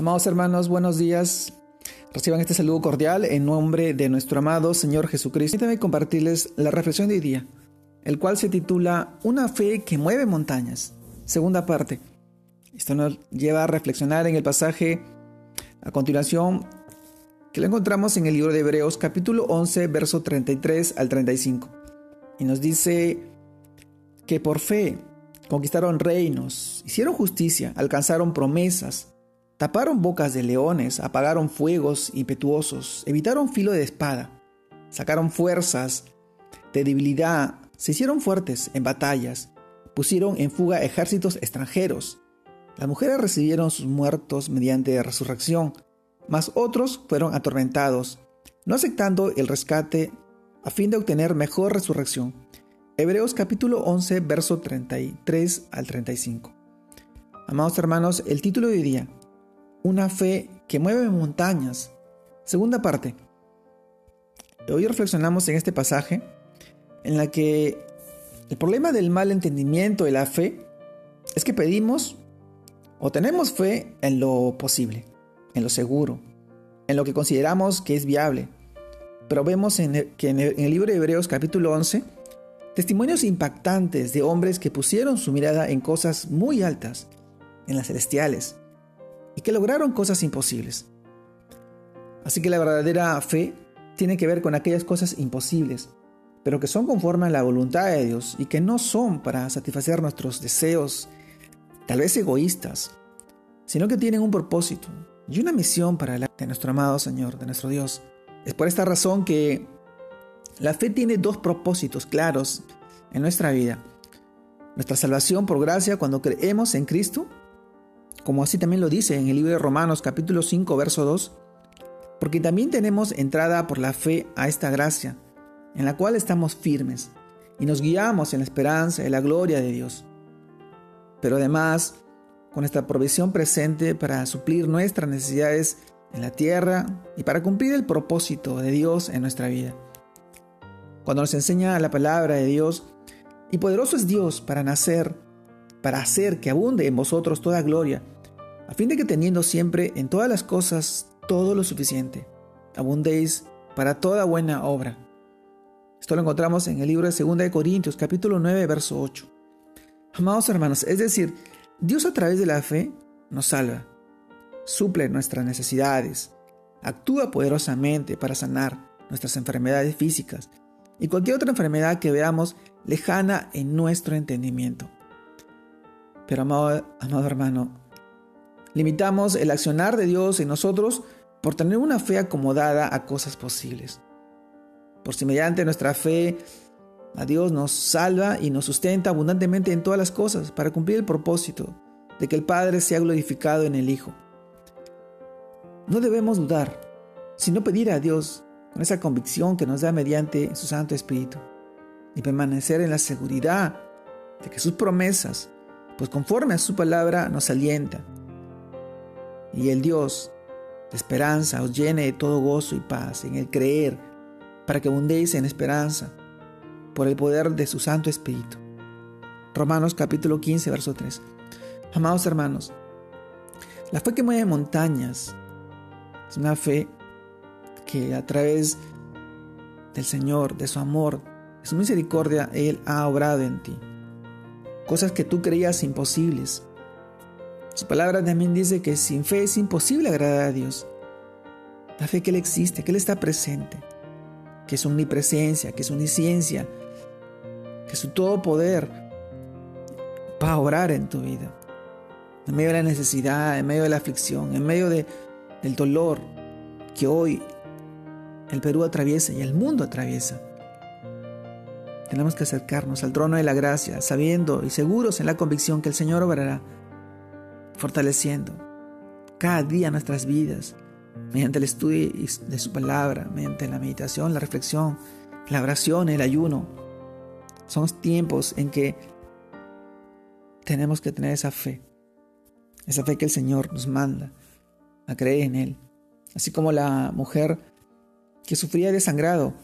Amados hermanos, buenos días. Reciban este saludo cordial en nombre de nuestro amado Señor Jesucristo. Permítanme compartirles la reflexión de hoy día, el cual se titula Una fe que mueve montañas. Segunda parte. Esto nos lleva a reflexionar en el pasaje a continuación que lo encontramos en el libro de Hebreos capítulo 11, verso 33 al 35. Y nos dice que por fe conquistaron reinos, hicieron justicia, alcanzaron promesas, Taparon bocas de leones, apagaron fuegos impetuosos, evitaron filo de espada, sacaron fuerzas de debilidad, se hicieron fuertes en batallas, pusieron en fuga ejércitos extranjeros. Las mujeres recibieron sus muertos mediante resurrección, mas otros fueron atormentados, no aceptando el rescate a fin de obtener mejor resurrección. Hebreos capítulo 11, verso 33 al 35. Amados hermanos, el título de hoy día, una fe que mueve montañas. Segunda parte. Hoy reflexionamos en este pasaje en la que el problema del mal entendimiento de la fe es que pedimos o tenemos fe en lo posible, en lo seguro, en lo que consideramos que es viable. Pero vemos en que en el libro de Hebreos capítulo 11 testimonios impactantes de hombres que pusieron su mirada en cosas muy altas, en las celestiales, y que lograron cosas imposibles. Así que la verdadera fe tiene que ver con aquellas cosas imposibles, pero que son conforme a la voluntad de Dios y que no son para satisfacer nuestros deseos, tal vez egoístas, sino que tienen un propósito y una misión para el de nuestro amado Señor, de nuestro Dios. Es por esta razón que la fe tiene dos propósitos claros en nuestra vida. Nuestra salvación por gracia cuando creemos en Cristo como así también lo dice en el libro de Romanos capítulo 5 verso 2, porque también tenemos entrada por la fe a esta gracia, en la cual estamos firmes y nos guiamos en la esperanza y la gloria de Dios. Pero además, con esta provisión presente para suplir nuestras necesidades en la tierra y para cumplir el propósito de Dios en nuestra vida. Cuando nos enseña la palabra de Dios, y poderoso es Dios para nacer para hacer que abunde en vosotros toda gloria, a fin de que teniendo siempre en todas las cosas todo lo suficiente, abundéis para toda buena obra. Esto lo encontramos en el libro de 2 de Corintios, capítulo 9, verso 8. Amados hermanos, es decir, Dios a través de la fe nos salva, suple nuestras necesidades, actúa poderosamente para sanar nuestras enfermedades físicas y cualquier otra enfermedad que veamos lejana en nuestro entendimiento. Pero amado, amado hermano, limitamos el accionar de Dios en nosotros por tener una fe acomodada a cosas posibles. Por si mediante nuestra fe a Dios nos salva y nos sustenta abundantemente en todas las cosas para cumplir el propósito de que el Padre sea glorificado en el Hijo. No debemos dudar, sino pedir a Dios con esa convicción que nos da mediante su Santo Espíritu y permanecer en la seguridad de que sus promesas pues conforme a su palabra nos alienta. Y el Dios de esperanza os llene de todo gozo y paz en el creer, para que abundéis en esperanza por el poder de su Santo Espíritu. Romanos capítulo 15, verso 3. Amados hermanos, la fe que mueve montañas es una fe que a través del Señor, de su amor, de su misericordia, Él ha obrado en ti cosas que tú creías imposibles. Su palabra también dice que sin fe es imposible agradar a Dios. La fe que Él existe, que Él está presente, que es omnipresencia, que es omnisciencia, que su todo poder va a orar en tu vida. En medio de la necesidad, en medio de la aflicción, en medio de, del dolor que hoy el Perú atraviesa y el mundo atraviesa. Tenemos que acercarnos al trono de la gracia, sabiendo y seguros en la convicción que el Señor obrará, fortaleciendo cada día nuestras vidas, mediante el estudio de su palabra, mediante la meditación, la reflexión, la oración, el ayuno. Son tiempos en que tenemos que tener esa fe, esa fe que el Señor nos manda a creer en Él. Así como la mujer que sufría de sangrado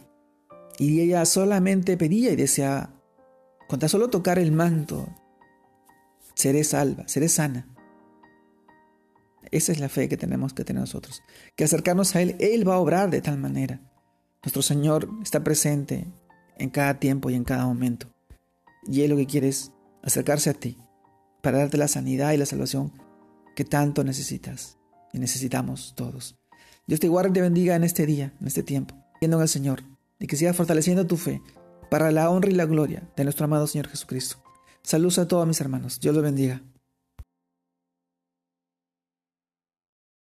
y ella solamente pedía y deseaba, con tan solo tocar el manto, seré salva, seré sana. Esa es la fe que tenemos que tener nosotros. Que acercarnos a Él, Él va a obrar de tal manera. Nuestro Señor está presente en cada tiempo y en cada momento. Y Él lo que quiere es acercarse a ti para darte la sanidad y la salvación que tanto necesitas y necesitamos todos. Dios te guarde y te bendiga en este día, en este tiempo, viendo en el Señor, y que sigas fortaleciendo tu fe para la honra y la gloria de nuestro amado Señor Jesucristo. Saludos a todos mis hermanos. Dios los bendiga.